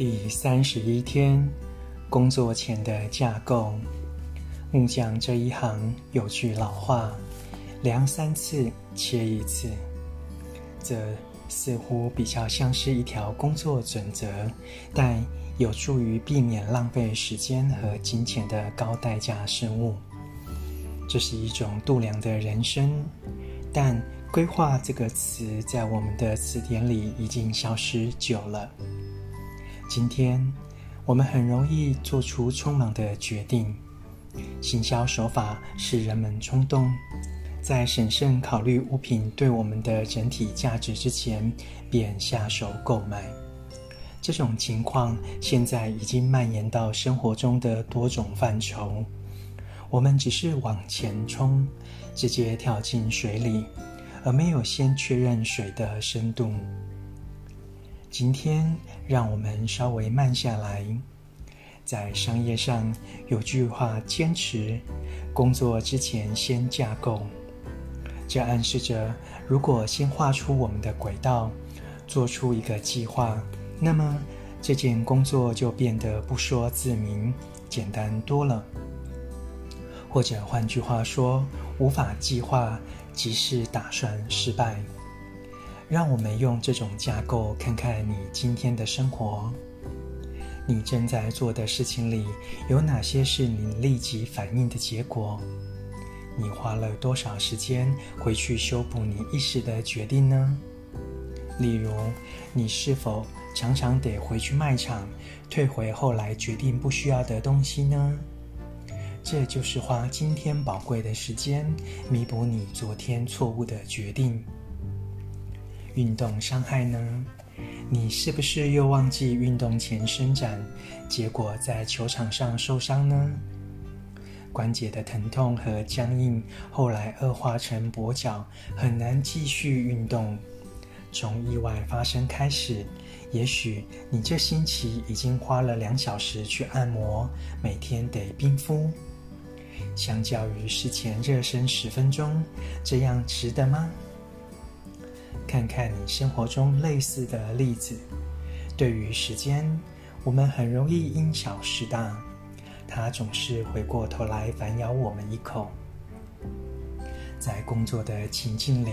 第三十一天，工作前的架构。木匠这一行有句老话：“量三次，切一次。”这似乎比较像是一条工作准则，但有助于避免浪费时间和金钱的高代价事物。这是一种度量的人生，但“规划”这个词在我们的词典里已经消失久了。今天，我们很容易做出匆忙的决定。行销手法使人们冲动，在审慎考虑物品对我们的整体价值之前，便下手购买。这种情况现在已经蔓延到生活中的多种范畴。我们只是往前冲，直接跳进水里，而没有先确认水的深度。今天，让我们稍微慢下来。在商业上有句话，坚持工作之前先架构。这暗示着，如果先画出我们的轨道，做出一个计划，那么这件工作就变得不说自明，简单多了。或者换句话说，无法计划即是打算失败。让我们用这种架构看看你今天的生活。你正在做的事情里，有哪些是你立即反应的结果？你花了多少时间回去修补你一时的决定呢？例如，你是否常常得回去卖场退回后来决定不需要的东西呢？这就是花今天宝贵的时间弥补你昨天错误的决定。运动伤害呢？你是不是又忘记运动前伸展，结果在球场上受伤呢？关节的疼痛和僵硬，后来恶化成跛脚，很难继续运动。从意外发生开始，也许你这星期已经花了两小时去按摩，每天得冰敷。相较于事前热身十分钟，这样值得吗？看看你生活中类似的例子。对于时间，我们很容易因小失大，它总是回过头来反咬我们一口。在工作的情境里，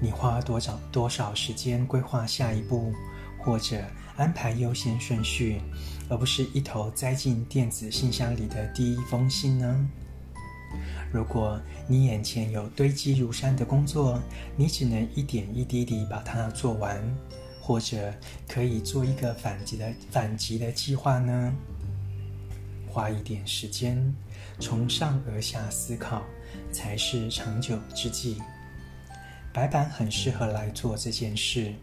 你花多少多少时间规划下一步，或者安排优先顺序，而不是一头栽进电子信箱里的第一封信呢？如果你眼前有堆积如山的工作，你只能一点一滴地把它做完，或者可以做一个反击的反击的计划呢？花一点时间，从上而下思考，才是长久之计。白板很适合来做这件事。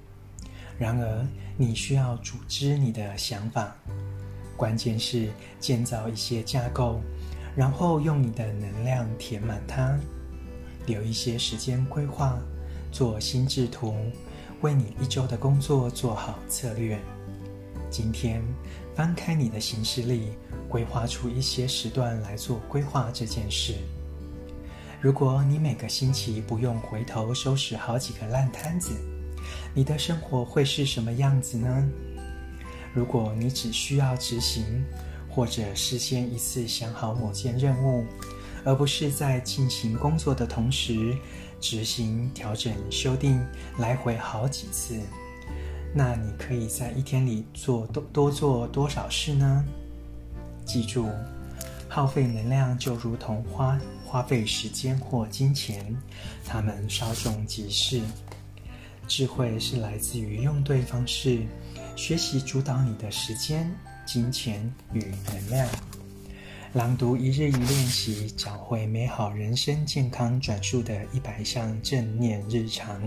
然而，你需要组织你的想法，关键是建造一些架构。然后用你的能量填满它，留一些时间规划，做心智图，为你一周的工作做好策略。今天翻开你的行事历，规划出一些时段来做规划这件事。如果你每个星期不用回头收拾好几个烂摊子，你的生活会是什么样子呢？如果你只需要执行，或者事先一次想好某件任务，而不是在进行工作的同时执行、调整、修订，来回好几次。那你可以在一天里做多多做多少事呢？记住，耗费能量就如同花花费时间或金钱，它们稍纵即逝。智慧是来自于用对方式，学习主导你的时间。金钱与能量，朗读一日一练习，找回美好人生，健康转述的一百项正念日常。